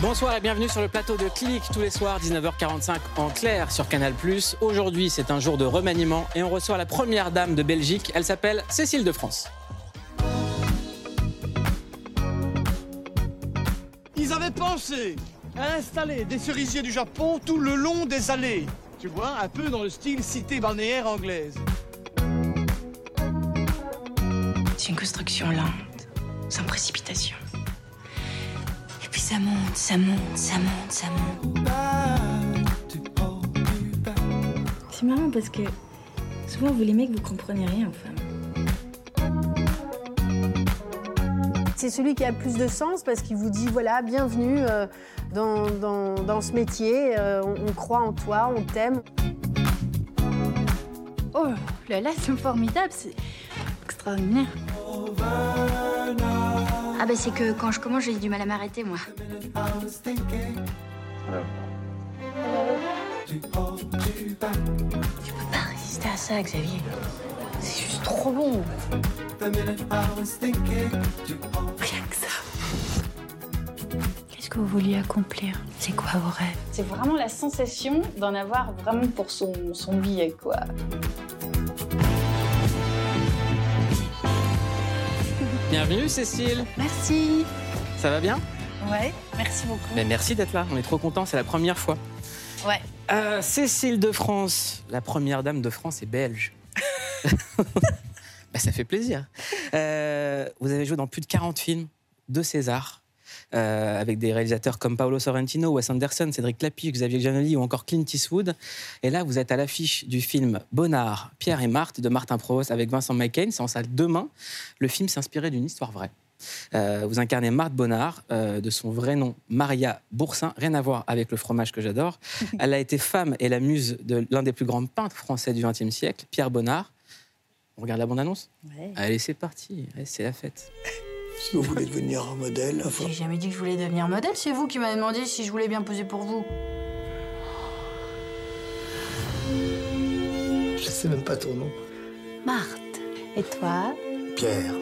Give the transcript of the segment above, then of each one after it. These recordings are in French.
Bonsoir et bienvenue sur le plateau de Clinique tous les soirs 19h45 en clair sur Canal+. Aujourd'hui, c'est un jour de remaniement et on reçoit la première dame de Belgique. Elle s'appelle Cécile de France. Ils avaient pensé à installer des cerisiers du Japon tout le long des allées. Tu vois, un peu dans le style cité balnéaire anglaise. C'est une construction lente, sans précipitation. Ça monte, ça monte, ça monte, ça monte. C'est marrant parce que souvent vous les mecs vous comprenez rien aux femmes. C'est celui qui a le plus de sens parce qu'il vous dit voilà, bienvenue euh, dans, dans- dans ce métier, euh, on, on croit en toi, on t'aime. Oh là là, c'est formidable, c'est extraordinaire. Ah bah c'est que quand je commence, j'ai du mal à m'arrêter, moi. Tu peux pas résister à ça, Xavier. C'est juste trop bon. Rien que ça. Qu'est-ce que vous vouliez accomplir? C'est quoi vos rêves? C'est vraiment la sensation d'en avoir vraiment pour son, son billet, quoi. Bienvenue Cécile. Merci. Ça va bien? Ouais, merci beaucoup. Mais merci d'être là. On est trop contents. C'est la première fois. Ouais. Euh, Cécile de France, la première dame de France est belge. Bah, ça fait plaisir. Euh, vous avez joué dans plus de 40 films, de César, euh, avec des réalisateurs comme Paolo Sorrentino, Wes Anderson, Cédric Clapiche, Xavier Giannoli ou encore Clint Eastwood. Et là, vous êtes à l'affiche du film Bonnard, Pierre et Marthe de Martin Provost avec Vincent McCain. C'est en salle demain. Le film s'inspirait d'une histoire vraie. Euh, vous incarnez Marthe Bonnard, euh, de son vrai nom Maria Boursin, rien à voir avec le fromage que j'adore. Elle a été femme et la muse de l'un des plus grands peintres français du XXe siècle, Pierre Bonnard. On regarde la bande-annonce? Ouais. Allez, c'est parti, Allez, c'est la fête. Si vous voulez devenir un modèle, enfin, J'ai jamais dit que je voulais devenir modèle, c'est vous qui m'avez demandé si je voulais bien poser pour vous. je sais même pas ton nom. Marthe. Et toi? Pierre.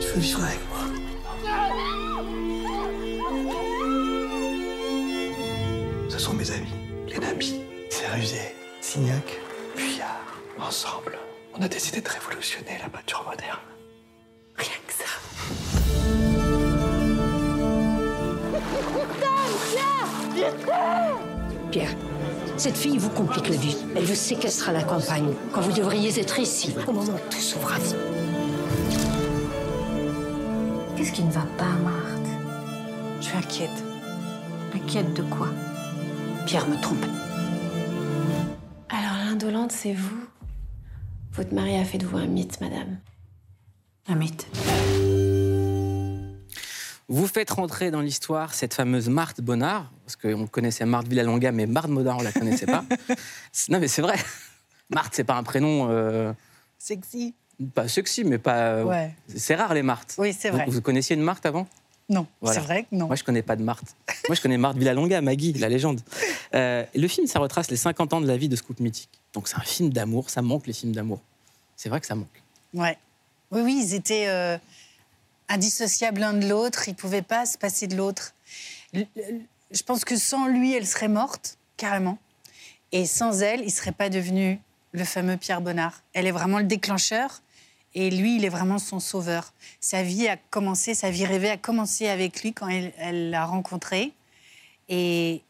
Tu veux vivre avec moi? Ce sont mes amis, les Nabi, Cérusé, Signac, Puyard. Ensemble, on a décidé de révolutionner la peinture moderne. Rien que ça. Pierre, cette fille vous complique la vie. Elle veut séquestrer la campagne, quand vous devriez être ici, au moment où tout s'ouvre à vous. Qu'est-ce qui ne va pas, Marthe? Je suis inquiète. Inquiète de quoi? Pierre me trompe. Alors l'indolente, c'est vous? Votre mari a fait de vous un mythe, madame. Un mythe. Vous faites rentrer dans l'histoire cette fameuse Marthe Bonnard, parce qu'on connaissait Marthe Villalonga, mais Marthe Bonnard, on la connaissait pas. C'est- non, mais c'est vrai. Marthe, c'est pas un prénom euh, Sexy. pas sexy, mais pas. euh, Ouais. C'est rare les Marthes. Oui, c'est Vous, vrai. vous connaissiez une Marthe avant? Non, Voilà. c'est vrai que non. Moi, je connais pas de Marthe. Moi, je connais Marthe Villalonga, Maggie, la légende. Euh, le film, ça retrace les 50 ans de la vie de Scout Mythique. Donc, c'est un film d'amour. Ça manque les films d'amour. C'est vrai que ça manque. Ouais. Oui, oui, ils étaient euh, indissociables l'un de l'autre. Ils ne pouvaient pas se passer de l'autre. Je pense que sans lui, elle serait morte, carrément. Et sans elle, il ne serait pas devenu le fameux Pierre Bonnard. Elle est vraiment le déclencheur. Et lui, il est vraiment son sauveur. Sa vie a commencé, sa vie rêvée a commencé avec lui quand elle l'a rencontré. Et,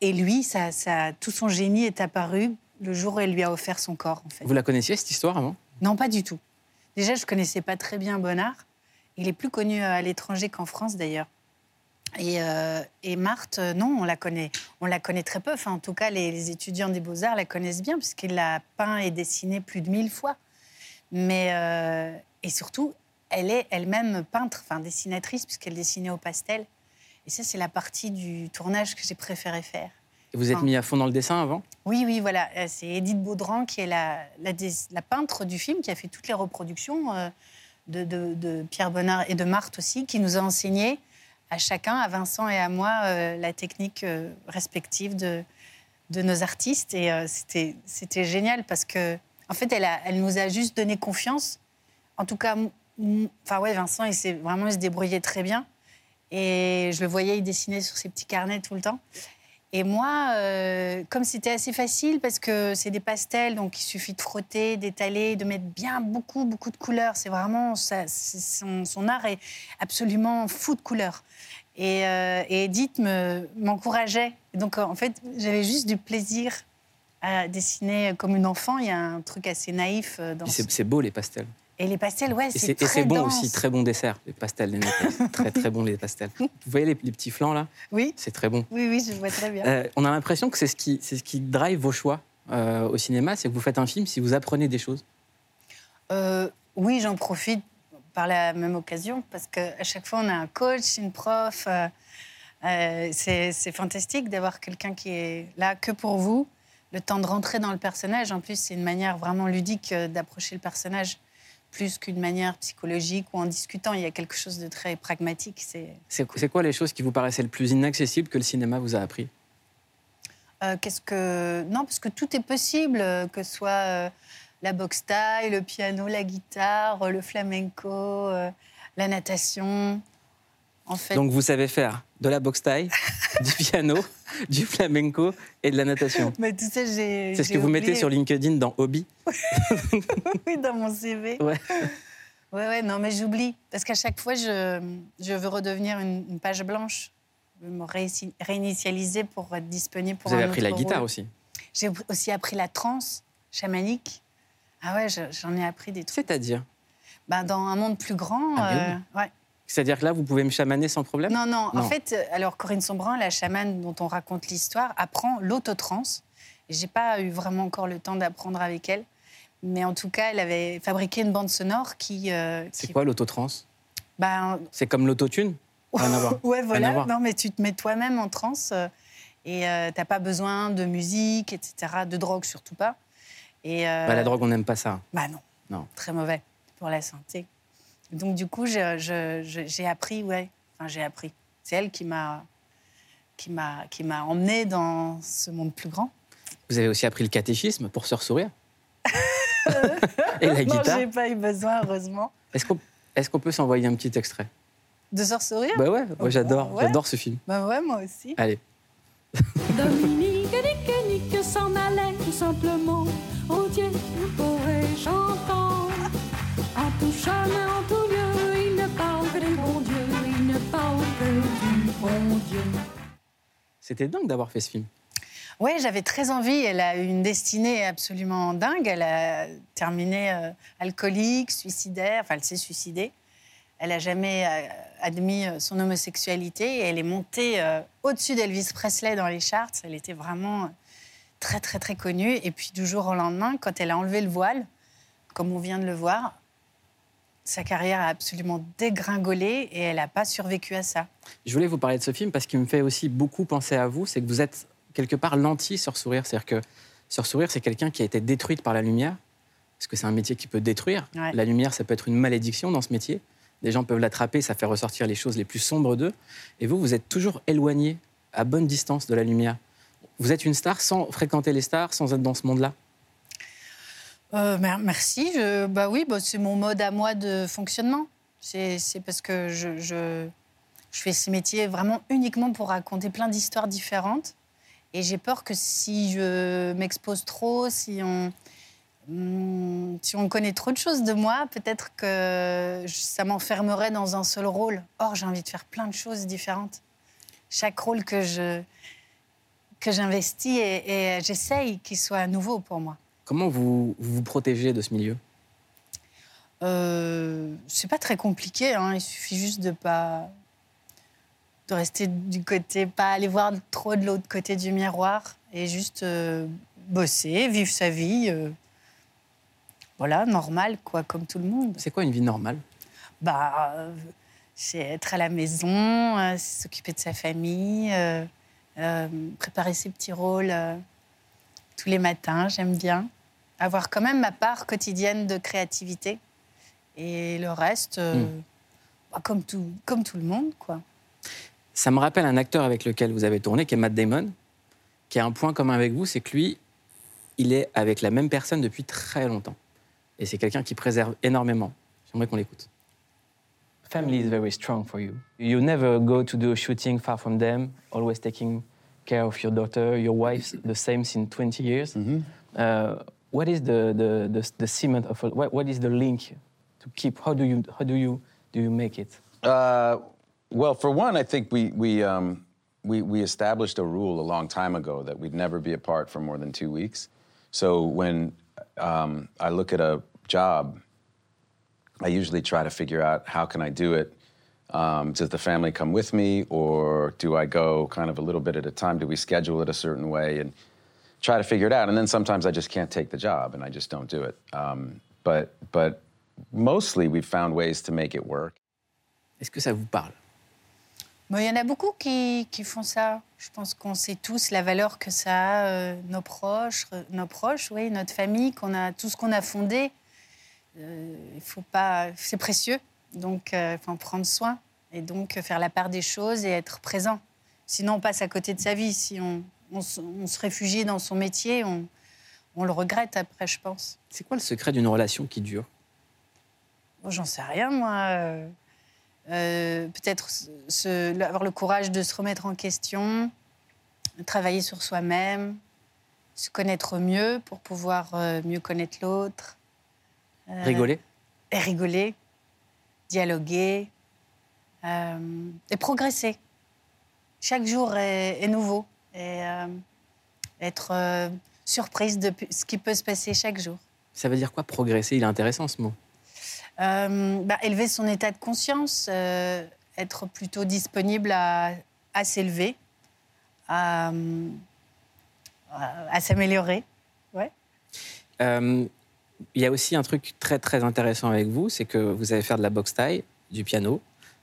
et lui, ça, ça, tout son génie est apparu le jour où elle lui a offert son corps, en fait. Vous la connaissiez, cette histoire, avant? Non, pas du tout. Déjà, je connaissais pas très bien Bonnard. Il est plus connu euh, à l'étranger qu'en France, d'ailleurs. Et, euh, et Marthe, euh, non, on la connaît. On la connaît très peu. Enfin, en tout cas, les, les étudiants des Beaux-Arts la connaissent bien, puisqu'il l'a peint et dessiné plus de mille fois. Mais, euh, et surtout, elle est elle-même peintre, enfin dessinatrice, puisqu'elle dessinait au pastel. Et ça, c'est la partie du tournage que j'ai préféré faire. Et vous êtes mis à fond dans le dessin avant? Oui, oui, voilà. Euh, C'est Edith Baudran qui est la, la, peintre du film, qui a fait toutes les reproductions euh, de, de- de Pierre Bonnard et de Marthe aussi, qui nous a enseigné à chacun, à Vincent et à moi, euh, la technique respective de, de nos artistes. Et c'était c'était génial parce que En fait, elle, nous a juste donné confiance. En tout cas, enfin ouais, Vincent, il s'est vraiment se débrouillait très bien. Et je le voyais, il dessinait sur ses petits carnets tout le temps. Et moi, euh, comme c'était assez facile, parce que c'est des pastels, donc il suffit de frotter, d'étaler, de mettre bien beaucoup, beaucoup de couleurs. C'est vraiment, ça, son, son art est absolument fou de couleurs. Et, euh, et Edith me- m'encourageait. Donc, en fait, j'avais juste du plaisir à dessiner comme une enfant. Il y a un truc assez naïf euh, dans ce- C'est beau les pastels. Et les pastels, ouais, Et c'est c'est et très c'est bon aussi, très bon dessert, les pastels. Les très très bon les pastels. Vous voyez les, les petits flancs là Oui, C'est très bon. oui, oui, je vois très bien. Euh, on a l'impression que c'est ce qui, c'est ce qui drive vos choix euh, au cinéma, c'est que vous faites un film si vous apprenez des choses. Euh, oui, j'en profite par la même occasion parce qu'à chaque fois, on a un coach, une prof. c'est fantastique d'avoir quelqu'un qui est là que pour vous, le temps de rentrer dans le personnage. En plus, c'est une manière vraiment ludique euh, d'approcher le personnage plus qu'une manière psychologique ou en discutant. Il y a quelque chose de très pragmatique. C'est quoi les choses qui vous paraissaient le plus inaccessibles que le cinéma vous a appris? Euh, Qu'est-ce que non parce que tout est possible, euh, que ce soit euh, la boxe taille, le piano, la guitare, le flamenco, euh, la natation. En fait, Donc vous savez faire de la boxe taille, du piano, du flamenco et de la natation. mais tout ça j'ai. C'est ce que vous mettez sur LinkedIn dans Hobby. oui dans mon CV. Ouais. Ouais ouais non mais j'oublie parce qu'à chaque fois je, je veux redevenir une, une page blanche, Je veux me réinitialiser pour être disponible pour Vous avez un appris la guitare aussi. J'ai aussi appris la trance chamanique. Ah ouais, je- j'en ai appris des trucs. C'est-à-dire? Ben, dans un monde plus grand. Ah, euh, ouais. C'est-à-dire que là, vous pouvez me chamaner sans problème? Non, non, Non. En fait, euh, alors Corinne Sombrin, la chamane dont on raconte l'histoire, apprend l'autotrance. J'ai pas eu vraiment encore le temps d'apprendre avec elle. Mais en tout cas, elle avait fabriqué une bande sonore qui. euh, C'est qui- quoi l'autotrance ben, C'est comme l'autotune? Ouais, voilà. Non, mais tu te mets toi-même en transe euh, et euh, t'as pas besoin de musique, etc., de drogue surtout pas. Et euh, Bah, La drogue, on n'aime pas ça. Bah non. Non. Très mauvais pour la santé. Donc du coup, je- je- je- j'ai appris, ouais. Enfin, j'ai appris. C'est elle qui m'a qui m'a qui m'a emmenée dans ce monde plus grand. Vous avez aussi appris le catéchisme pour se sourire Et la non, guitare j'ai pas eu besoin, heureusement, Est-ce qu'on est qu'on peut s'envoyer un petit extrait? De se sourire. Bah ouais, moi j'adore, Ouais. j'adore ce film. Bah ouais, moi aussi. Allez. Dominique et s'en allaient tout simplement. Oh Dieu, tout chemin, en tout lieu, il ne parle que des bons dieux, il ne parle que du bon Dieu. C'était dingue d'avoir fait ce film. Ouais, j'avais très envie. Elle a eu une destinée absolument dingue. Elle a terminé euh, alcoolique, suicidaire. Enfin, elle s'est suicidée. Elle n'a jamais euh, admis euh, son homosexualité et elle est montée euh, au-dessus d'Elvis Presley dans les charts. Elle était vraiment très, très, très connue. Et puis, du jour au lendemain, quand elle a enlevé le voile, comme on vient de le voir, sa carrière a absolument dégringolé et elle n'a pas survécu à ça. Je voulais vous parler de ce film parce qu'il me fait aussi beaucoup penser à vous, c'est que vous êtes quelque part l'anti-Sœur Sourire. C'est-à-dire que Sœur Sourire, c'est quelqu'un qui a été détruite par la lumière, parce que c'est un métier qui peut détruire. Ouais. La lumière, ça peut être une malédiction dans ce métier. Les gens peuvent l'attraper, ça fait ressortir les choses les plus sombres d'eux. Et vous, vous êtes toujours éloigné, à bonne distance de la lumière. Vous êtes une star sans fréquenter les stars, sans être dans ce monde-là. Euh, mer- merci. Je, bah oui, bah c'est mon mode à moi de fonctionnement. C'est parce que je, fais ce métier vraiment uniquement pour raconter plein d'histoires différentes. Et j'ai peur que si je m'expose trop, si on, hum, si on connaît trop de choses de moi, peut-être que ça m'enfermerait dans un seul rôle. Or, j'ai envie de faire plein de choses différentes. Chaque rôle que que j'investis et, et j'essaye qu'il soit nouveau pour moi. Comment vous vous, vous protégez de ce milieu? Euh, c'est pas très compliqué, hein. il suffit juste de pas de rester du côté, pas aller voir trop de l'autre côté du miroir et juste euh, bosser, vivre sa vie, euh, voilà, normal quoi, comme tout le monde. C'est quoi une vie normale? Bah, euh, c'est être à la maison, s'occuper de sa famille, préparer ses petits rôles tous les matins, j'aime bien. Avoir quand même ma part quotidienne de créativité. Et le reste, euh, Hmm. bah, comme, tout, comme tout le monde, quoi. Ça me rappelle un acteur avec lequel vous avez tourné, qui est Matt Damon, qui a un point commun avec vous, c'est que lui, il est avec la même personne depuis très longtemps. Et c'est quelqu'un qui préserve énormément. J'aimerais qu'on l'écoute. Family is very strong for you. You never go to do a shooting far from them, always taking care of your daughter, your wife, the same since 20 years. Uh, what is the, the, the, the cement of what, what is the link to keep? How do you how do you do you make it? Uh, well, for one, I think we we, um, we we established a rule a long time ago that we'd never be apart for more than two weeks. So when um, I look at a job, I usually try to figure out how can I do it. Um, does the family come with me, or do I go kind of a little bit at a time? Do we schedule it a certain way and try to figure it out? And then sometimes I just can't take the job, and I just don't do it. Um, but but mostly we've found ways to make it work. Est-ce que ça vous parle? Bon, il y en a beaucoup qui, qui font ça. Je pense qu'on sait tous la valeur que ça a, euh, nos proches, euh, nos proches, oui, notre famille, qu'on a, tout ce qu'on a fondé. Euh, il faut pas, c'est précieux, donc il faut en prendre soin et donc euh, faire la part des choses et être présent. Sinon, on passe à côté de sa vie. Si on, on se- on se réfugie dans son métier, on, on le regrette après, je pense. C'est quoi le secret d'une relation qui dure? Bon, J'en sais rien, moi. Euh, euh, Peut-être avoir le courage de se remettre en question, travailler sur soi-même, se connaître mieux pour pouvoir euh, mieux connaître l'autre. Euh, Rigoler? Et rigoler, dialoguer euh, et progresser. Chaque jour est, est nouveau et euh, être euh, surprise de ce qui peut se passer chaque jour. Ça veut dire quoi progresser? Il est intéressant ce mot. Euh, bah, élever son état de conscience, euh, être plutôt disponible à, à s'élever, à, à, à s'améliorer. Ouais. Euh, il y a aussi un truc très très intéressant avec vous, c'est que vous allez faire de la boxe taille, du piano,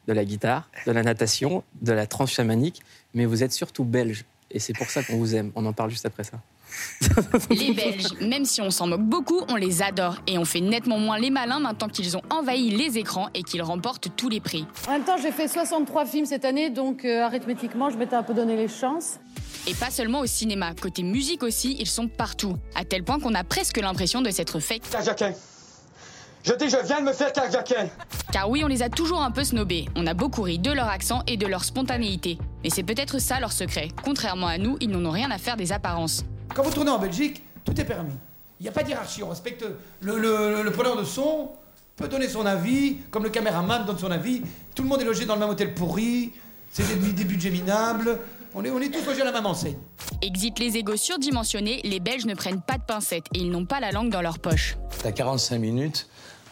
de la guitare, de la natation, de la transe chamanique, mais vous êtes surtout belge. Et c'est pour ça qu'on vous aime. On en parle juste après ça. Les Belges, même si on s'en moque beaucoup, on les adore et on fait nettement moins les malins maintenant qu'ils ont envahi les écrans et qu'ils remportent tous les prix. En même temps, j'ai fait 63 films cette année, donc euh, arithmétiquement, je m'étais un peu donné les chances. Et pas seulement au cinéma, côté musique aussi, ils sont partout, à tel point qu'on a presque l'impression de s'être fait. Je dis, je viens de me faire carjaquin. Car oui, on les a toujours un peu snobés. On a beaucoup ri de leur accent et de leur spontanéité. Mais c'est peut-être ça leur secret. Contrairement à nous, ils n'en ont rien à faire des apparences. Quand vous tournez en Belgique, tout est permis. Il n'y a pas de hiérarchie, on respecte le, le- le preneur de son peut donner son avis, comme le caméraman donne son avis. Tout le monde est logé dans le même hôtel pourri, c'est des, des budgets minables. On est, on est tous logés à la même enseigne. Exit les égos surdimensionnés, les Belges ne prennent pas de pincettes et ils n'ont pas la langue dans leur poche. T'as 45 minutes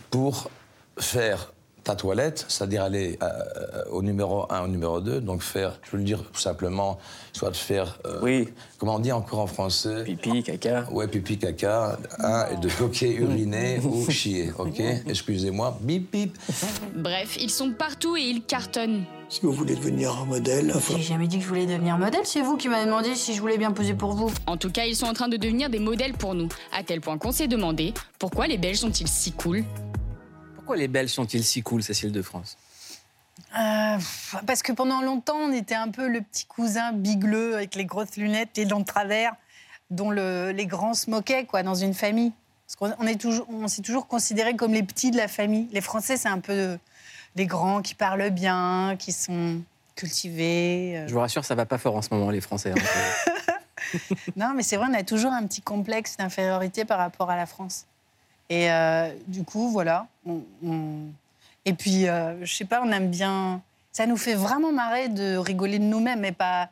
pour faire ta toilette, c'est-à-dire aller euh, au numéro 1, au numéro 2, donc faire, je veux le dire simplement, soit de faire... oui. Comment on dit encore en français Pipi, caca. Ouais, pipi, caca, hein, et de bloquer, uriner ou chier, ok? Excusez-moi, bip, bip. Bref, ils sont partout et ils cartonnent. Si vous voulez devenir un modèle, enfin... J'ai jamais dit que je voulais devenir modèle, c'est vous qui m'avez demandé si je voulais bien poser pour vous. En tout cas, ils sont en train de devenir des modèles pour nous, à tel point qu'on s'est demandé pourquoi les Belges sont-ils si cool? Pourquoi les Belges sont-ils si cool, Cécile de France Euh, parce que pendant longtemps, on était un peu le petit cousin bigleux avec les grosses lunettes, les dents de travers, dont le- les grands se moquaient quoi, dans une famille. Parce qu'on on est toujours, on s'est toujours considérés comme les petits de la famille. Les Français, c'est un peu les grands qui parlent bien, qui sont cultivés. euh. Je vous rassure, ça va pas fort en ce moment, les Français. hein. Non, mais c'est vrai, on a toujours un petit complexe d'infériorité par rapport à la France. Et euh, du coup, voilà. Et puis, euh, je sais pas, on aime bien. Ça nous fait vraiment marrer de rigoler de nous-mêmes et pas.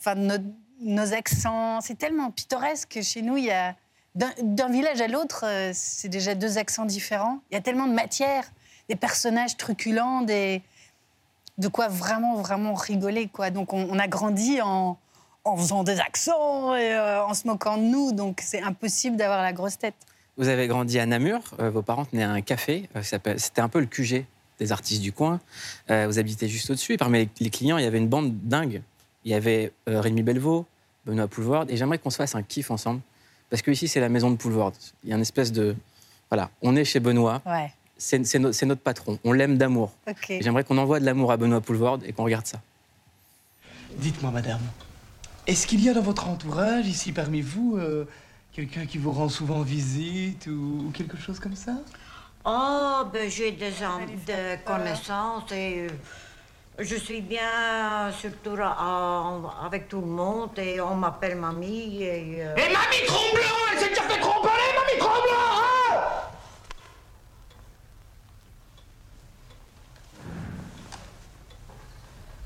Enfin, notre- nos accents. C'est tellement pittoresque que chez nous, il y a. D'un village à l'autre, euh, c'est déjà deux accents différents. Il y a tellement de matière, des personnages truculents, des. De quoi vraiment, vraiment rigoler, quoi. Donc, on, on a grandi en en faisant des accents et euh, en se moquant de nous. Donc c'est impossible d'avoir la grosse tête. Vous avez grandi à Namur, euh, vos parents tenaient un café, euh, c'était un peu le QG des artistes du coin. Euh, vous habitez juste au-dessus, et parmi les, clients, il y avait une bande dingue. Il y avait euh, Rémi Belvaux, Benoît Poulvord, et j'aimerais qu'on se fasse un kiff ensemble, parce que ici c'est la maison de Poulvord. Il y a une espèce de... Voilà, on est chez Benoît, Ouais. c'est c'est no- c'est notre patron, on l'aime d'amour. Ok. Et J'aimerais qu'on envoie de l'amour à Benoît Poulvord et qu'on regarde ça. Dites-moi, madame, est-ce qu'il y a dans votre entourage, ici parmi vous, euh, Quelqu'un qui vous rend souvent visite ou, ou quelque chose comme ça? Oh, ben j'ai des des connaissances et euh, je suis bien surtout avec tout le monde et on m'appelle mamie et... euh, Et mamie Tromblon Elle s'est déjà fait tromper, mamie Tromblon hein?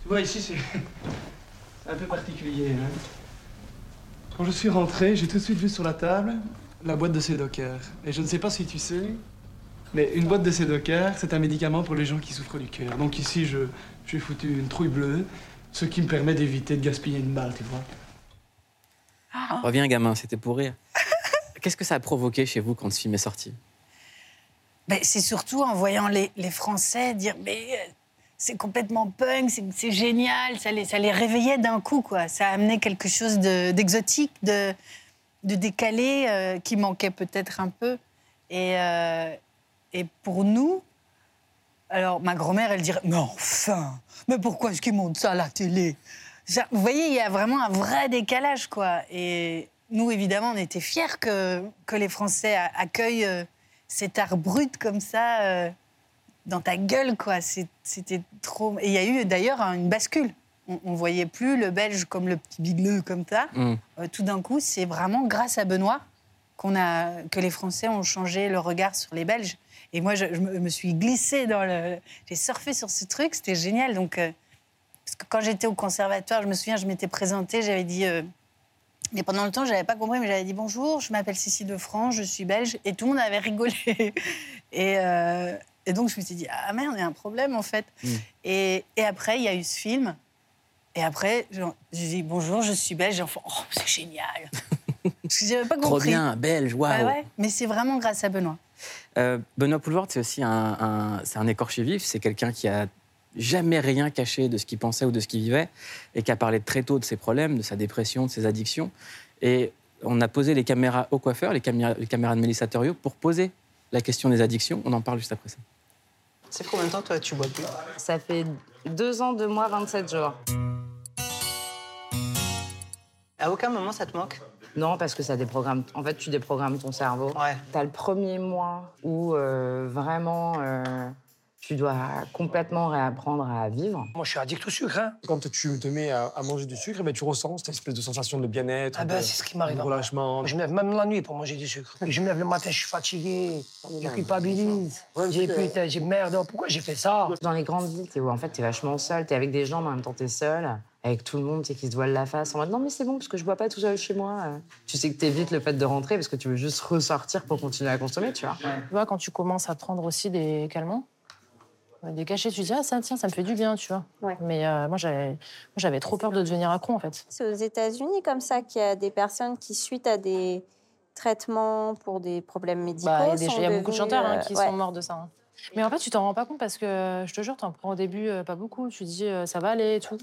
Tu vois, ici, c'est c'est un peu particulier. hein? Quand je suis rentré, j'ai tout de suite vu sur la table la boîte de Sédocker. Et je ne sais pas si tu sais, mais une boîte de Sédocker, c'est un médicament pour les gens qui souffrent du cœur. Donc ici, je, j'ai foutu une trouille bleue, ce qui me permet d'éviter de gaspiller une balle, tu vois. Reviens, gamin, c'était pour rire. Qu'est-ce que ça a provoqué chez vous quand ce film est sorti? Ben, c'est surtout en voyant les, les Français dire mais euh, c'est complètement punk, c'est- génial, ça les, réveillait d'un coup quoi. Ça a amené quelque chose de- d'exotique, de, décalé euh, qui manquait peut-être un peu. Et, euh, et pour nous, alors ma grand-mère elle dirait mais enfin, mais pourquoi est-ce qu'ils montent ça à la télé? Vous voyez, il y a vraiment un vrai décalage quoi. Et nous évidemment on était fiers que, les Français accueillent euh, cet art brut comme ça dans ta gueule, quoi. C'était trop. Et il y a eu d'ailleurs une bascule. On, on voyait plus le Belge comme le petit bigleux comme ça. Mm. Euh, tout d'un coup, c'est vraiment grâce à Benoît qu'on a que les Français ont changé le regard sur les Belges. Et moi, je, je me, me suis glissée dans le. J'ai surfé sur ce truc, c'était génial. Donc, euh, parce que quand j'étais au conservatoire, je me souviens, je m'étais présentée, j'avais dit. euh, mais pendant le temps, je n'avais pas compris, mais j'avais dit bonjour, je m'appelle Cécile de France, je suis belge, et tout le monde avait rigolé. Et, euh, et donc, je me suis dit, ah merde, il y a un problème en fait. Mm. Et, et après, il y a eu ce film. Et après, j'ai dit bonjour, je suis belge. Et enfin, oh, c'est génial. Parce que j'avais pas Trop compris. bien, belge, waouh. Ouais, ouais. Mais c'est vraiment grâce à Benoît. Euh, Benoît Poulvord, c'est aussi un, un- c'est un écorché vif. C'est quelqu'un qui a jamais rien caché de ce qu'il pensait ou de ce qu'il vivait et qui a parlé très tôt de ses problèmes, de sa dépression, de ses addictions. Et on a posé les caméras au coiffeur, les caméras, les caméras de Mélissa Thoriot, pour poser la question des addictions. On en parle juste après ça. Fait combien de temps toi tu bois plus Ça fait deux ans, deux mois, 27 jours. À aucun moment ça te manque Non, parce que ça déprogramme. En fait, tu déprogrammes ton cerveau. T'as le premier mois où euh, vraiment euh, tu dois complètement réapprendre à vivre. Moi, je suis addict au sucre. hein. Quand tu te mets à, à manger du sucre, ben, tu ressens cette espèce de sensation de bien-être. Ah bah, de- c'est ce qui m'arrive. de relâchement. Je me lève même la nuit pour manger du sucre. Je me lève le matin, je suis fatigué, je culpabilise. J'ai putain, j'ai merde, pourquoi j'ai fait ça? Dans les grandes villes, t'es, en fait, t'es vachement seul. T'es avec des gens, mais en même temps, t'es seul. Avec tout le monde, t'es qui se voile la face. En mode, non, mais c'est bon, parce que je bois pas tout seul chez moi. Tu sais que t'évites le fait de rentrer parce que tu veux juste ressortir pour continuer à consommer, tu vois. Tu vois, quand tu commences à prendre aussi des calmants, des cachets, tu te dis, ah, ça, tiens, ça me fait du bien, tu vois. Mais euh, moi, j'avais trop peur de devenir accro, en fait. C'est aux États-Unis comme ça qu'il y a des personnes qui, suite à des traitements pour des problèmes médicaux, Bah, il y a, beaucoup de chanteurs hein, euh, qui ouais. sont morts de ça. hein. Mais en fait, tu t'en rends pas compte parce que, je te jure, t'en prends au début euh, pas beaucoup. Tu te dis, euh, ça va aller et tout.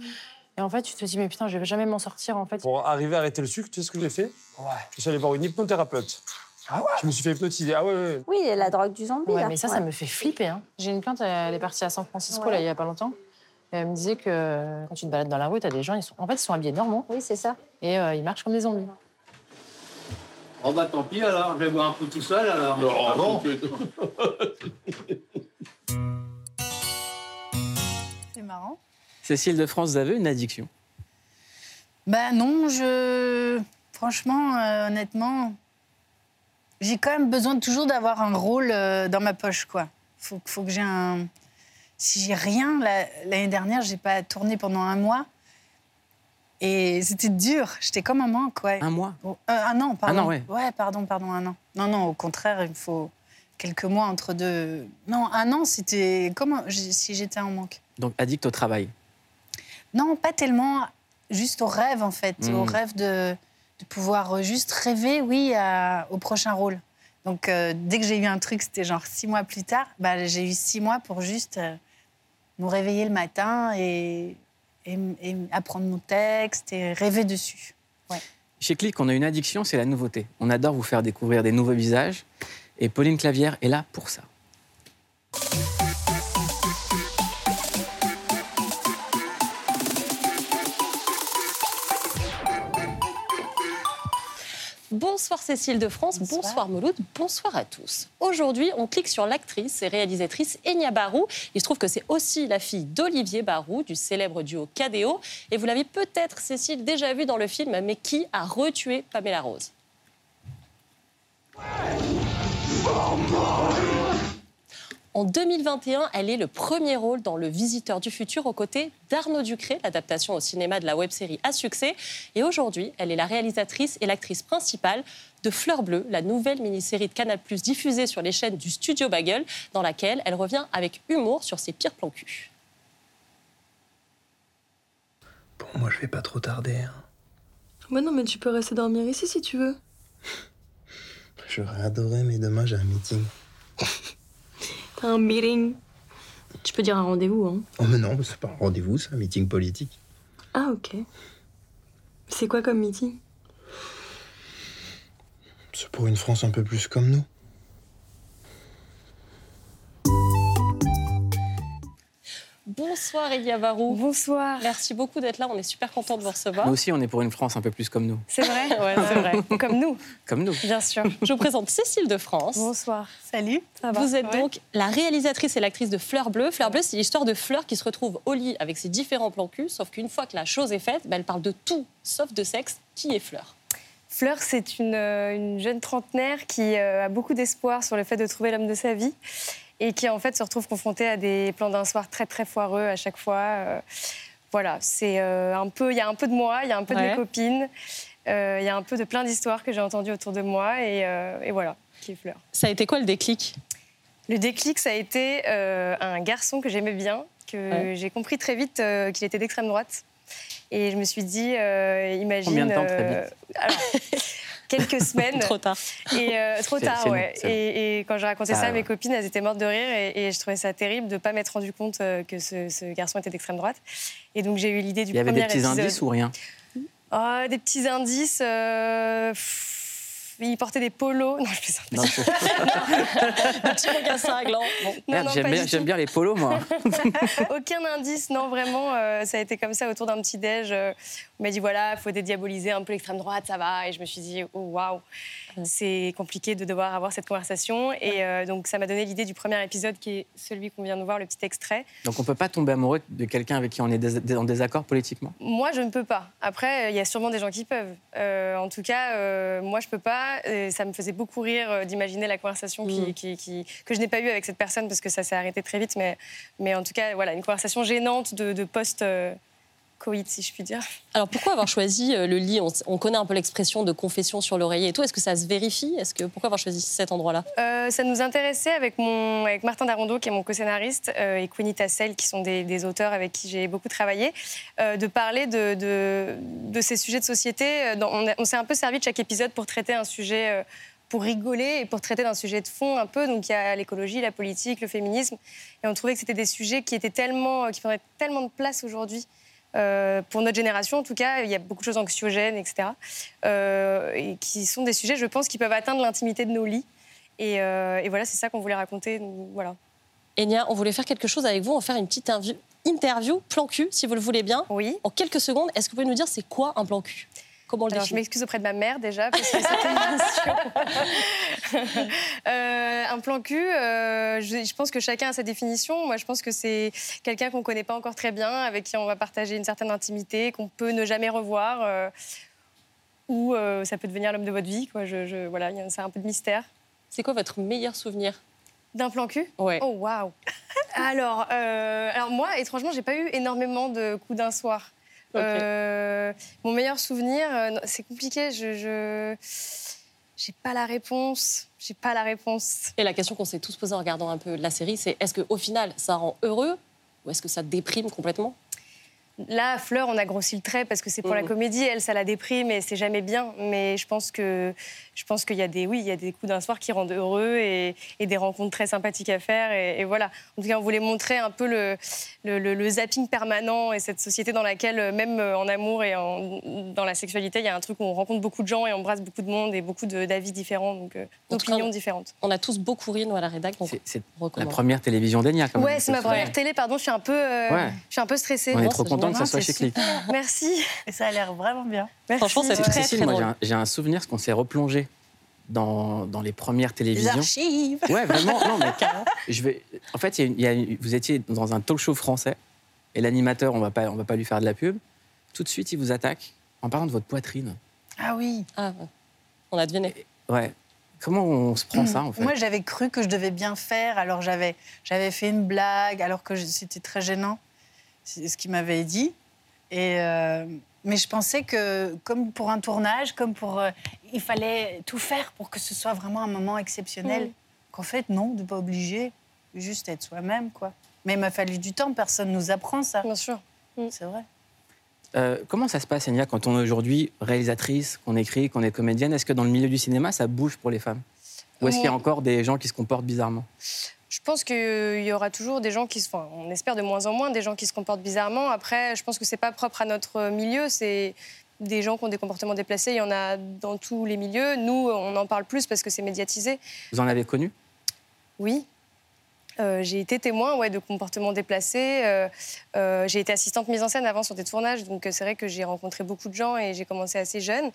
Et en fait, tu te dis, mais putain, je vais jamais m'en sortir, en fait. Pour arriver à arrêter le sucre, tu sais ce que j'ai fait? Ouais. Je suis allé voir une hypnothérapeute. Ah ouais Je me suis fait hypnotiser. Ah ouais. Oui, la drogue du zombie. Ouais, là. mais ça, ça me fait flipper. hein. J'ai une plainte, elle est partie à San Francisco, Ouais. là, il y a pas longtemps. Et elle me disait que quand tu te balades dans la rue, t'as des gens, ils sont... en fait, ils sont habillés normaux. Oui, c'est ça. Et euh, ils marchent comme des zombies. Oh bah tant pis alors, je vais boire un peu tout seul alors. Non, non. C'est marrant. Cécile de France, vous avez une addiction? Ben non, je. Franchement, euh, honnêtement, j'ai quand même besoin toujours d'avoir un rôle euh, dans ma poche, quoi. Faut, faut que j'ai un. Si j'ai rien, la- l'année dernière, j'ai pas tourné pendant un mois. Et c'était dur. J'étais comme un manque, ouais. Un mois Oh, euh, Un an, pardon. Un an, ouais. pardon, pardon, un an. Non, non, au contraire, il me faut quelques mois entre deux. Non, un an, c'était comme si j'étais en manque. Donc addict au travail. Non, pas tellement. Juste au rêve, en fait. Mm. Au rêve de, de pouvoir euh, juste rêver, oui, au prochain rôle. Donc, euh, dès que j'ai eu un truc, c'était genre six mois plus tard, bah, j'ai eu six mois pour juste euh, me réveiller le matin et, apprendre mon texte et rêver dessus. Chez Click, on a une addiction, c'est la nouveauté. On adore vous faire découvrir des nouveaux visages. Et Pauline Clavière est là pour ça. Bonsoir Cécile de France, bonsoir, Mouloud, bonsoir à tous. Aujourd'hui, on clique sur l'actrice et réalisatrice Enya Barou. Il se trouve que c'est aussi la fille d'Olivier Barou, du célèbre duo KDO. Et vous l'avez peut-être, Cécile, déjà vu dans le film, mais qui a retué Pamela Rose? En 2021, elle est le premier rôle dans Le Visiteur du futur aux côtés d'Arnaud Ducré, l'adaptation au cinéma de la web-série à succès. Et aujourd'hui, elle est la réalisatrice et l'actrice principale de Fleur Bleue, la nouvelle mini-série de Canal+ diffusée sur les chaînes du Studio Bagel, dans laquelle elle revient avec humour sur ses pires plans cul. Bon, moi, je vais pas trop tarder. hein. Bah non, mais tu peux rester dormir ici si tu veux. J'aurais adoré, mais demain, j'ai un meeting. Un meeting. Tu peux dire un rendez-vous, hein. Oh, mais non, c'est pas un rendez-vous, c'est un meeting politique. Ah, ok. C'est quoi comme meeting? C'est pour une France un peu plus comme nous. Bonsoir Elia Barou. Bonsoir. Merci beaucoup d'être là, on est super content de vous recevoir. Nous aussi, on est pour une France un peu plus comme nous. C'est vrai Ouais, c'est vrai. Comme nous, Comme nous. bien sûr. Je vous présente Cécile de France. Bonsoir. Salut. Ça va Vous êtes Ouais. donc la réalisatrice et l'actrice de Fleur Bleue. Fleur Bleue, c'est l'histoire de Fleur qui se retrouve au lit avec ses différents plans cul, sauf qu'une fois que la chose est faite, bah, elle parle de tout, sauf de sexe. Qui est Fleur Fleur, c'est une, euh, une jeune trentenaire qui euh, a beaucoup d'espoir sur le fait de trouver l'homme de sa vie et qui en fait se retrouve confrontée à des plans d'un soir très très foireux à chaque fois. Euh, voilà, c'est euh, un peu, il y a un peu de moi, il y a un peu de Ouais. mes copines, euh, il y a un peu de plein d'histoires que j'ai entendues autour de moi et, euh, et voilà, qui est Fleur. Ça a été quoi le déclic? Le déclic, ça a été euh, un garçon que j'aimais bien, que Ouais. j'ai compris très vite euh, qu'il était d'extrême droite. Et je me suis dit, euh, imagine. Combien de temps, très euh, alors, quelques semaines. Trop tard. Et euh, trop tard, ouais. Et, et quand j'ai raconté Ça, ça à mes copines, elles étaient mortes de rire et, et je trouvais ça terrible de ne pas m'être rendu compte euh, que ce, ce garçon était d'extrême droite. Et donc j'ai eu l'idée du Il y avait premier des petits épisode. indices ou rien? Oh, des petits indices. euh, pff, Il portait des polos. Non, je plaisante. Non, je- Un petit mocassin gland. Bon. Non, Merde, non, j'aime pas bien, j'aime bien les polos, moi. Aucun indice, non, vraiment. euh, ça a été comme ça autour d'un petit déj. euh, on m'a dit voilà, il faut dédiaboliser un peu l'extrême droite, ça va. Et je me suis dit oh waouh, c'est compliqué de devoir avoir cette conversation. Et euh, donc ça m'a donné l'idée du premier épisode qui est celui qu'on vient de voir, le petit extrait. Donc on peut pas tomber amoureux de quelqu'un avec qui on est en désaccord politiquement? Moi, je ne peux pas. Après, il y a sûrement des gens qui peuvent. Euh, en tout cas, euh, moi, je peux pas. Et ça me faisait beaucoup rire d'imaginer la conversation qui, Mm. qui- qui- que je n'ai pas eue avec cette personne parce que ça s'est arrêté très vite. Mais, mais en tout cas, voilà, une conversation gênante de, de post-coït, si je puis dire. Alors pourquoi avoir choisi euh, le lit? On, on connaît un peu l'expression de confession sur l'oreiller et tout. Est-ce que ça se vérifie? Est-ce que pourquoi avoir choisi cet endroit-là? Euh, ça nous intéressait avec, mon, avec Martin Darondo, qui est mon co-scénariste, euh, et Queenie Tassel, qui sont des, des auteurs avec qui j'ai beaucoup travaillé, euh, de parler de, de, de ces sujets de société. Dans- on s'est un peu servi de chaque épisode pour traiter un sujet, pour rigoler et pour traiter d'un sujet de fond un peu. Donc il y a l'écologie, la politique, le féminisme. Et on trouvait que c'était des sujets qui étaient tellement, qui prenaient tellement de place aujourd'hui. Euh, pour notre génération, en tout cas, il y a beaucoup de choses anxiogènes, etc. euh, et qui sont des sujets, je pense, qui peuvent atteindre l'intimité de nos lits. Et, euh, et voilà, c'est ça qu'on voulait raconter. donc, Voilà. Enya, on voulait faire quelque chose avec vous, on va faire une petite interview, interview plan cul, si vous le voulez bien. Oui. En quelques secondes, est-ce que vous pouvez nous dire c'est quoi un plan cul? Comment on le Alors, je m'excuse auprès de ma mère déjà, parce que c'était une. Euh, un plan cul, euh, je, je pense que chacun a sa définition. Moi, je pense que c'est quelqu'un qu'on ne connaît pas encore très bien, avec qui on va partager une certaine intimité, qu'on peut ne jamais revoir, euh, ou euh, ça peut devenir l'homme de votre vie. Quoi. Je, je- voilà, c'est un peu de mystère. C'est quoi votre meilleur souvenir? D'un plan cul Ouais. Oh, waouh alors, euh, alors, moi, étrangement, j'ai pas eu énormément de coups d'un soir. Euh, mon meilleur souvenir, euh, c'est compliqué. Je, je, j'ai pas la réponse. J'ai pas la réponse. Et la question qu'on s'est tous posée en regardant un peu la série, c'est est-ce qu'au final, ça rend heureux ou est-ce que ça déprime complètement? Là, Fleur, on a grossi le trait parce que c'est pour la Mhm. comédie. Elle, ça la déprime et c'est jamais bien. Mais je pense que je pense qu'il y a des oui, il y a des coups d'un soir qui rendent heureux et, et des rencontres très sympathiques à faire. Et, et voilà. En tout cas, on voulait montrer un peu le, le, le- le zapping permanent et cette société dans laquelle, euh, même euh, en amour et en- dans la sexualité, il y a un truc où on rencontre beaucoup de gens et on embrasse beaucoup de monde et beaucoup de- d'avis différents, donc euh, d'opinions différentes. On a tous beaucoup ri, nous, à la rédac. Donc C'est la première télévision d'Enya, quand même. Ouais, c'est ma première télé, pardon, je suis un peu, euh, Ouais. je suis un peu stressée. On est Non, trop c'est content que ça soit chez Click. Merci. Et ça a l'air vraiment bien. Merci. Franchement, c'est C'est très, Cécile, très moi j'ai drôle. un, j'ai un souvenir parce qu'on s'est replongé dans, dans les premières télévisions. archives. Ouais, vraiment. Non, mais je vais. En fait, il y a une- il y a une- vous étiez dans un talk show français et l'animateur, on va pas, on va pas lui faire de la pub. Tout de suite, il vous attaque en parlant de votre poitrine. Ah oui. on a deviné. Ouais. Comment on se prend ça en fait? Moi, j'avais cru que je devais bien faire, alors j'avais, j'avais fait une blague, alors que c'était très gênant, ce qu'il m'avait dit. Et, euh, mais je pensais que, comme pour un tournage, comme pour. euh, il fallait tout faire pour que ce soit vraiment un moment exceptionnel. Mm. Qu'en fait, non, de pas obligé, juste être soi-même, quoi. Mais il m'a fallu du temps, personne nous apprend ça. Bien sûr. C'est vrai. Euh, comment ça se passe, Enya, quand on est aujourd'hui réalisatrice, qu'on écrit, qu'on est comédienne? Est-ce que dans le milieu du cinéma, ça bouge pour les femmes? Ou est-ce qu'il y a encore des gens qui se comportent bizarrement? Je pense qu'il y aura toujours des gens qui se. Enfin, on espère de moins en moins des gens qui se comportent bizarrement. Après, je pense que c'est pas propre à notre milieu. C'est des gens qui ont des comportements déplacés. Il y en a dans tous les milieux. Nous, on en parle plus parce que c'est médiatisé. Vous en avez connu? Oui. Euh, j'ai été témoin ouais, de comportements déplacés. Euh, euh, j'ai été assistante mise en scène avant sur des tournages, donc euh, c'est vrai que j'ai rencontré beaucoup de gens et j'ai commencé assez jeune.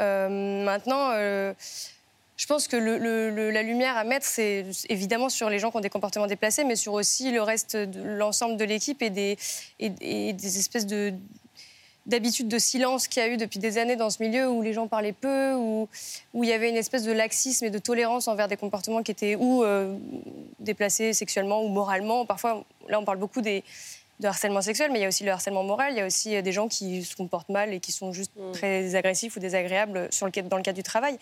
Euh, maintenant, euh, je pense que la lumière à mettre, c'est évidemment sur les gens qui ont des comportements déplacés, mais sur aussi le reste l'ensemble de l'équipe et des, espèces de d'habitude de silence qu'il y a eu depuis des années dans ce milieu où les gens parlaient peu, où, où il y avait une espèce de laxisme et de tolérance envers des comportements qui étaient ou euh, déplacés sexuellement ou moralement. Parfois, là, on parle beaucoup des, de harcèlement sexuel, mais il y a aussi le harcèlement moral. Il y a aussi euh, des gens qui se comportent mal et qui sont juste très agressifs ou désagréables sur le, cadre- dans le cadre du travail.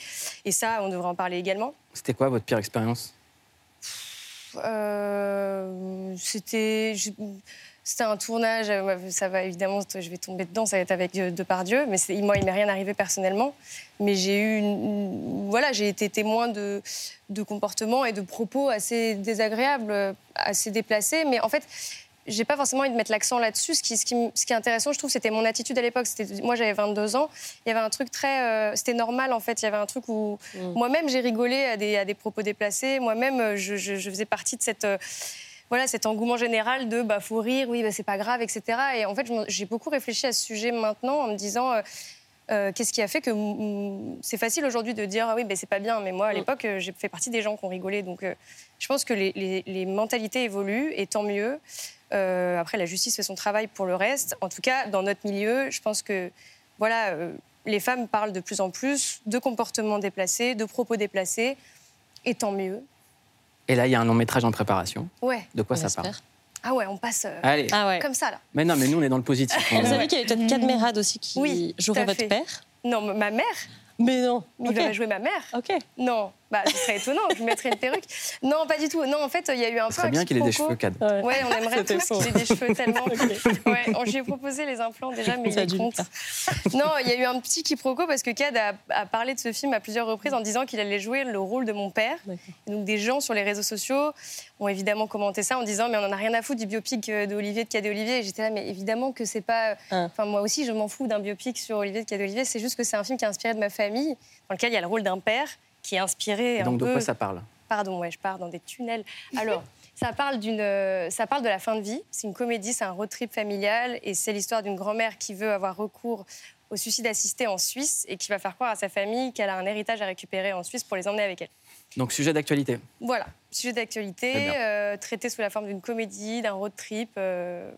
Et ça, on devrait en parler également. C'était quoi votre pire expérience? Euh, c'était je- c'était un tournage euh, ça va évidemment je vais tomber dedans ça va être avec Depardieu mais moi il m'est rien arrivé personnellement mais j'ai eu une, une- voilà j'ai été témoin de de comportements et de propos assez désagréables assez déplacés mais en fait j'ai pas forcément envie de mettre l'accent là-dessus. Ce qui, ce, qui, me- ce qui est intéressant, je trouve, c'était mon attitude à l'époque. Moi, j'avais 22 ans. Il y avait un truc très. euh, c'était normal, en fait. Il y avait un truc où moi-même, j'ai rigolé à des, à des propos déplacés. Moi-même, euh, je, je- je faisais partie de cette. euh, voilà, cet engouement général de bah, faut rire, oui, bah, c'est pas grave, etc. Et en fait, j'ai beaucoup réfléchi à ce sujet maintenant en me disant. euh, euh, Qu'est-ce qui a fait que mm, c'est facile aujourd'hui de dire ah oui, ben c'est pas bien, mais moi à l'époque euh, j'ai fait partie des gens qui ont rigolé. Donc euh, je pense que les, les- les mentalités évoluent et tant mieux. Euh, après, la justice fait son travail pour le reste. En tout cas, dans notre milieu, je pense que voilà, euh, les femmes parlent de plus en plus de comportements déplacés, de propos déplacés, et tant mieux. Et là, il y a un long métrage en préparation. Ouais. De quoi ça parle Ah ouais, on passe euh, Allez. Ah comme ça là. Mais non, mais nous, on est dans le positif. Vous savez qu'il y avait peut-être Cadmerade aussi qui Oui, jouerait votre père Non, ma mère. Mais non. Mais Ok. il va jouer ma mère. Ok. Non, bah ce serait étonnant. Je lui mettrais une perruque. Non, pas du tout. Non, en fait, il y a eu un peu. Ce serait un bien qu'il ait des cheveux, Cad. Ouais, on aimerait tous qu'il ait des cheveux tellement. Ouais, on lui a proposé les implants déjà, mais il contre. Non, il y a eu un petit quiproquo parce que Cad a, a parlé de ce film à plusieurs reprises en disant qu'il allait jouer le rôle de mon père. Et donc des gens sur les réseaux sociaux ont évidemment commenté ça en disant mais on en a rien à foutre du biopic euh, d'Olivier de Cadet Olivier. Et j'étais là mais évidemment que c'est pas. Enfin moi aussi je m'en fous d'un biopic sur Olivier de Cadet Olivier. C'est juste que c'est un film qui est inspiré de ma famille dans lequel il y a le rôle d'un père qui est inspiré Et un donc, de peu. quoi ça parle? Pardon, ouais, je pars dans des tunnels. Alors, ça parle, d'une, euh, ça parle de la fin de vie. C'est une comédie, c'est un road trip familial. Et c'est l'histoire d'une grand-mère qui veut avoir recours au suicide assisté en Suisse et qui va faire croire à sa famille qu'elle a un héritage à récupérer en Suisse pour les emmener avec elle. Donc, sujet d'actualité. Voilà, sujet d'actualité, euh, traité sous la forme d'une comédie, d'un road trip. euh,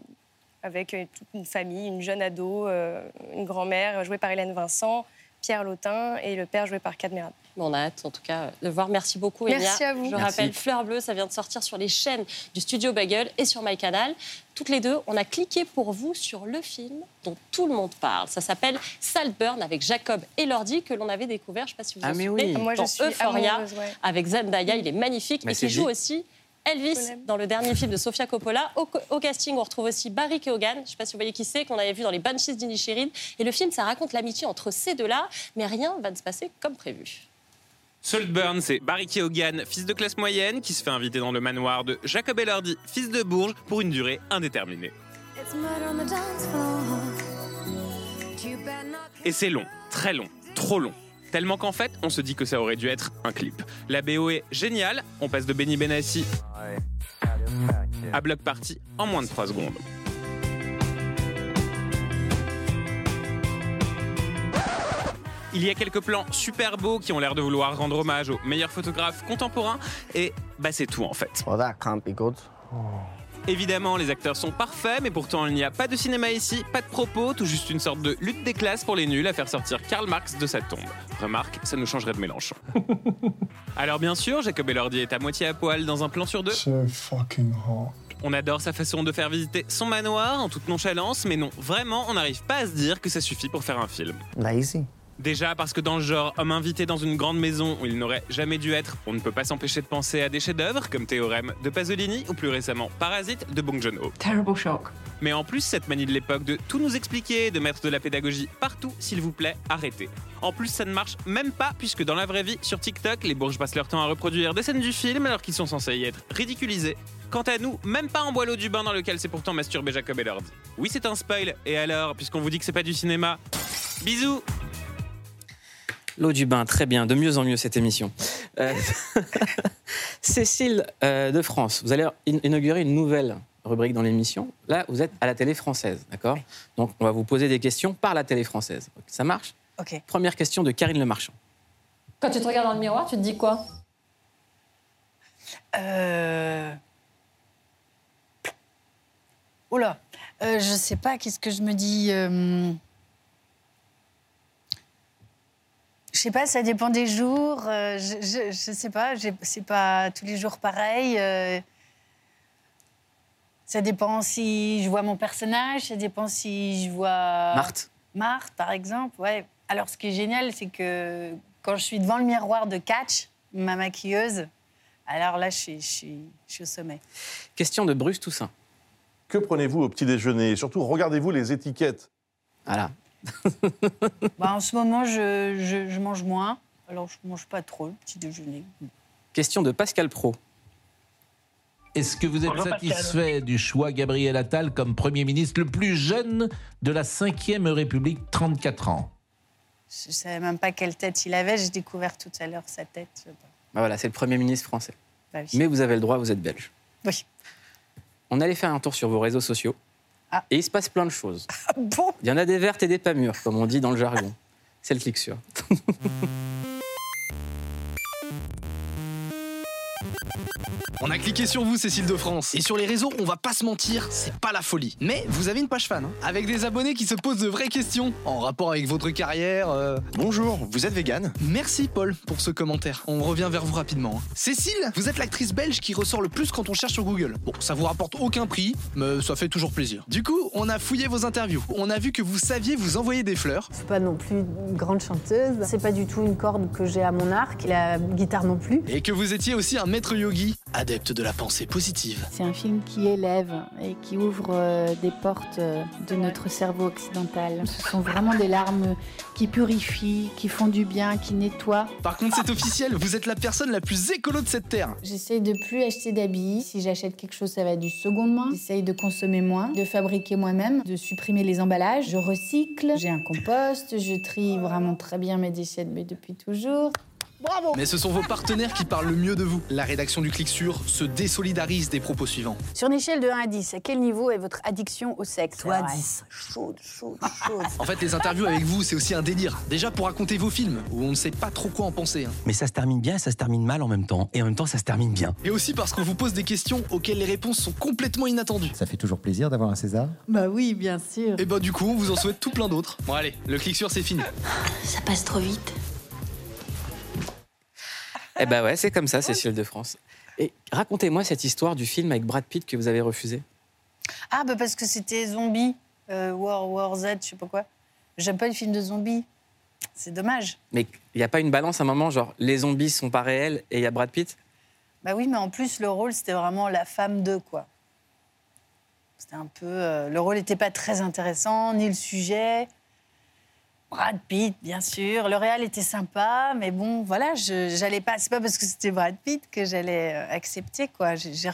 avec toute une famille, une jeune ado, euh, une grand-mère jouée par Hélène Vincent, Pierre Lautin et le père joué par On a hâte, en tout cas, de voir. Merci beaucoup, Merci à vous. Je Merci. rappelle, Fleur Bleue, ça vient de sortir sur les chaînes du Studio Bagel et sur MyCanal. Toutes les deux, on a cliqué pour vous sur le film dont tout le monde parle. Ça s'appelle Saltburn avec Jacob Elordi, que l'on avait découvert, je ne sais pas si vous Ah, vous mais souvenez, oui. Moi, je dans suis Euphoria ouais. avec Zendaya. Il est magnifique Mais et qui joue dit. aussi Elvis dans le dernier film de Sofia Coppola. Au, au casting, on retrouve aussi Barry Keoghan, je ne sais pas si vous voyez qui c'est, qu'on avait vu dans les Banshees d'Inisherin. Et le film, ça raconte l'amitié entre ces deux-là, mais rien va se passer comme prévu. Saltburn, c'est Barry Keoghan, fils de classe moyenne, qui se fait inviter dans le manoir de Jacob Elordi, fils de Bourges, pour une durée indéterminée. Et c'est long, très long, trop long. Tellement qu'en fait, on se dit que ça aurait dû être un clip. La BO est géniale, on passe de Benny Benassi à Block Party en moins de 3 secondes. Il y a quelques plans super beaux qui ont l'air de vouloir rendre hommage aux meilleurs photographes contemporains, et bah c'est tout en fait. Évidemment, les acteurs sont parfaits, mais pourtant il n'y a pas de cinéma ici, pas de propos, tout juste une sorte de lutte des classes pour les nuls à faire sortir Karl Marx de sa tombe. Remarque, ça nous changerait de Mélenchon. Alors bien sûr, Jacob Elordi est à moitié à poil dans un plan sur deux. So fucking hot. On adore sa façon de faire visiter son manoir en toute nonchalance, mais non, vraiment, on n'arrive pas à se dire que ça suffit pour faire un film. Lazy. Déjà parce que dans le genre homme invité dans une grande maison où il n'aurait jamais dû être, on ne peut pas s'empêcher de penser à des chefs-d'œuvre comme Théorème de Pasolini ou plus récemment Parasite de Bong Joon-ho. Terrible shock. Mais en plus, cette manie de l'époque de tout nous expliquer, de mettre de la pédagogie partout, s'il vous plaît, arrêtez. En plus, ça ne marche même pas puisque dans la vraie vie, sur TikTok, les bourges passent leur temps à reproduire des scènes du film alors qu'ils sont censés y être ridiculisés. Quant à nous, même pas en boileau du bain dans lequel c'est pourtant masturbé Jacob Elord. Oui, c'est un spoil, et alors, puisqu'on vous dit que c'est pas du cinéma, bisous L'eau du bain, très bien, de mieux en mieux cette émission. Euh, Cécile euh, de France, vous allez in- inaugurer une nouvelle rubrique dans l'émission. Là, vous êtes à la télé française, d'accord? Donc, on va vous poser des questions par la télé française. Ça marche? Ok. Première question de Karine Le Marchand. Quand tu te regardes dans le miroir, tu te dis quoi? Euh... Oula, euh, je sais pas, qu'est-ce que je me dis euh, Je sais pas, ça dépend des jours. euh, je, je, je sais pas, c'est pas tous les jours pareil. euh, ça dépend si je vois mon personnage, ça dépend si je vois. Marthe Marthe, par exemple, ouais. Alors, ce qui est génial, c'est que quand je suis devant le miroir de Catch, ma maquilleuse, alors là, je suis, je suis, je suis au sommet. Question de Bruce Toussaint. Que prenez-vous au petit déjeuner? Et surtout, regardez-vous les étiquettes. Voilà. Bah, en ce moment, je, je- je mange moins. Alors, je mange pas trop le petit déjeuner. Question de Pascal Pro. Est-ce que vous êtes Bonjour, Pascal. satisfait du choix Gabriel Attal comme Premier ministre le plus jeune de la 5e République, 34 ans? Je savais même pas quelle tête il avait. J'ai découvert tout à l'heure sa tête. Bah voilà, c'est le Premier ministre français. Bah oui. Mais vous avez le droit, vous êtes belge. Oui. On allait faire un tour sur vos réseaux sociaux. Ah. Et il se passe plein de choses. bon? Il y en a des vertes et des pas mûres, comme on dit dans le jargon. C'est le clic sur. On a cliqué sur vous, Cécile de France. Et sur les réseaux, on va pas se mentir, c'est pas la folie. Mais vous avez une page fan, hein, avec des abonnés qui se posent de vraies questions en rapport avec votre carrière. euh. Bonjour, vous êtes vegan Merci Paul pour ce commentaire. On revient vers vous rapidement. hein. Cécile, vous êtes l'actrice belge qui ressort le plus quand on cherche sur Google. Bon, ça vous rapporte aucun prix, mais ça fait toujours plaisir. Du coup, on a fouillé vos interviews. On a vu que vous saviez vous envoyer des fleurs. suis pas non plus une grande chanteuse. C'est pas du tout une corde que j'ai à mon arc, la guitare non plus. Et que vous étiez aussi un maître yogi, adepte de la pensée positive. C'est un film qui élève et qui ouvre euh, des portes euh, de notre cerveau occidental. Ce sont vraiment des larmes qui purifient, qui font du bien, qui nettoient. Par contre, c'est officiel, vous êtes la personne la plus écolo de cette terre. J'essaye de plus acheter d'habits. Si j'achète quelque chose, ça va être du seconde main. J'essaye de consommer moins, de fabriquer moi-même, de supprimer les emballages. Je recycle, j'ai un compost, je trie vraiment très bien mes déchets mais depuis toujours. Bravo Mais ce sont vos partenaires qui parlent le mieux de vous. La rédaction du Clic Sur se désolidarise des propos suivants. Sur une échelle de 1 à 10, à quel niveau est votre addiction au sexe Toi, 10. Chaude, chaude, chaude. En fait, les interviews avec vous, c'est aussi un délire. Déjà pour raconter vos films, où on ne sait pas trop quoi en penser. hein. Mais ça se termine bien et ça se termine mal en même temps. Et en même temps, ça se termine bien. Et aussi parce qu'on vous pose des questions auxquelles les réponses sont complètement inattendues. Ça fait toujours plaisir d'avoir un César? Bah oui, bien sûr. Et bah du coup, on vous en souhaite tout plein d'autres. Bon allez, le Clic Sur, c'est fini. Ça passe trop vite. Eh ben ouais, c'est comme ça, Cécile de France. Et racontez-moi cette histoire du film avec Brad Pitt que vous avez refusé. Ah, bah parce que c'était zombie, euh, War, War Z, je sais pas quoi. J'aime pas les films de zombies. C'est dommage. Mais il n'y a pas une balance à un moment, genre les zombies sont pas réels et il y a Brad Pitt? Bah oui, mais en plus, le rôle, c'était vraiment la femme de, quoi. C'était un peu. euh, le rôle n'était pas très intéressant, ni le sujet. Brad Pitt, bien sûr. Le réal était sympa, mais bon, voilà, j'allais pas. C'est pas parce que c'était Brad Pitt que j'allais euh, accepter, quoi. J'ai-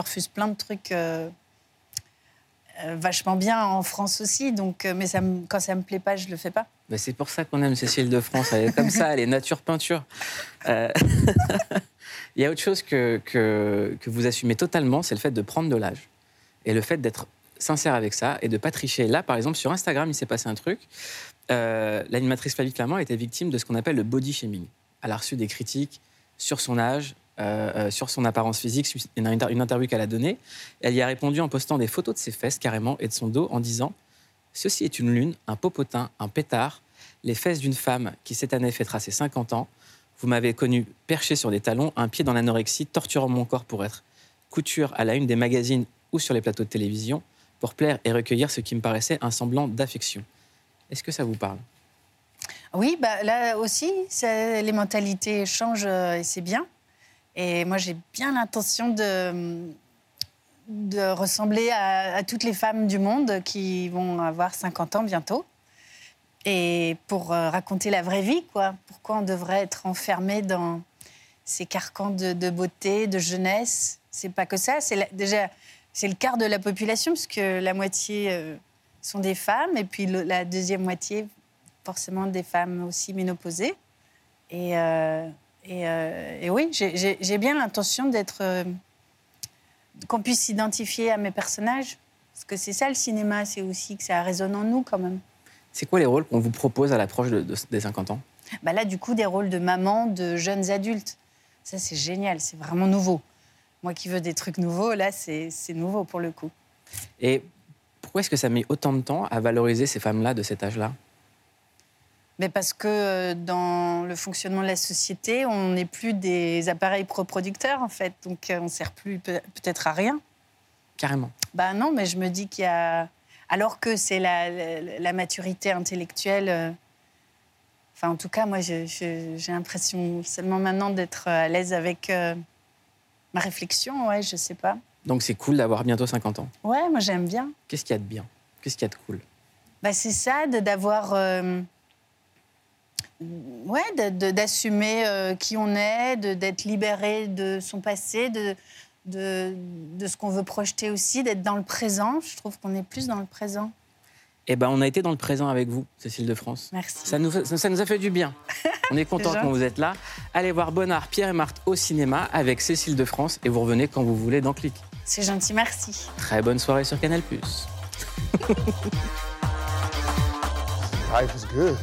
refuse, plein de trucs euh, euh, vachement bien en France aussi, donc. mais ça quand ça me plaît pas, je le fais pas. Ben, C'est pour ça qu'on aime Cécile de France. Elle est comme ça, elle est nature peinture. Il y a autre chose que, que, que vous assumez totalement, c'est le fait de prendre de l'âge. Et le fait d'être sincère avec ça et de pas tricher. Là, par exemple, sur Instagram, il s'est passé un truc. Euh, L'animatrice Flavie Clermont était victime de ce qu'on appelle le body shaming. Elle a reçu des critiques sur son âge, euh, euh, sur son apparence physique, une, une interview qu'elle a donnée. Elle y a répondu en postant des photos de ses fesses carrément et de son dos en disant Ceci est une lune, un popotin, un pétard, les fesses d'une femme qui cette année fêtera ses 50 ans. Vous m'avez connu perché sur des talons, un pied dans l'anorexie, torturant mon corps pour être couture à la une des magazines ou sur les plateaux de télévision, pour plaire et recueillir ce qui me paraissait un semblant d'affection. Est-ce que ça vous parle? Oui, bah, là aussi, les mentalités changent euh, et c'est bien. Et moi, j'ai bien l'intention de, ressembler à, toutes les femmes du monde qui vont avoir 50 ans bientôt. Et pour euh, raconter la vraie vie, quoi. Pourquoi on devrait être enfermé dans ces carcans de, beauté, de jeunesse? C'est pas que ça. C'est déjà c'est le quart de la population, puisque la moitié euh, sont des femmes, et puis le- la deuxième moitié, forcément, des femmes aussi ménopausées. Et, euh, et, euh, et oui, j'ai- bien l'intention d'être. euh, qu'on puisse s'identifier à mes personnages. Parce que c'est ça le cinéma, c'est aussi que ça résonne en nous quand même. C'est quoi les rôles qu'on vous propose à l'approche de- de- des 50 ans? Bah là, du coup, des rôles de maman, de jeunes adultes. Ça, c'est génial, c'est vraiment nouveau. Moi qui veux des trucs nouveaux, là, c'est c'est nouveau pour le coup. Et pourquoi est-ce que ça met autant de temps à valoriser ces femmes-là de cet âge-là? Mais parce que euh, dans le fonctionnement de la société, on n'est plus des appareils reproducteurs, en fait. Donc, euh, on ne sert plus peut- peut-être à rien. Carrément. Bah non, mais je me dis qu'il y a... Alors que c'est la, la- la maturité intellectuelle... euh, Enfin, en tout cas, moi, j'ai l'impression seulement maintenant d'être à l'aise avec euh, ma réflexion, ouais, je sais pas. Donc c'est cool d'avoir bientôt 50 ans. Ouais, moi, j'aime bien. Qu'est-ce qu'il y a de bien? Qu'est-ce qu'il y a de cool? Bah, c'est ça, d'avoir. euh, ouais, d'assumer euh, qui on est, d'être libéré de son passé, de, de, de ce qu'on veut projeter aussi, d'être dans le présent. Je trouve qu'on est plus dans le présent. Eh ben, on a été dans le présent avec vous, Cécile de France. Merci. Ça nous, ça, ça nous a fait du bien. On est content quand vous êtes là. Allez voir Bonnard, Pierre et Marthe au cinéma avec Cécile de France et vous revenez quand vous voulez dans Clic. C'est gentil, merci. Très bonne soirée sur Canal+. Life is good.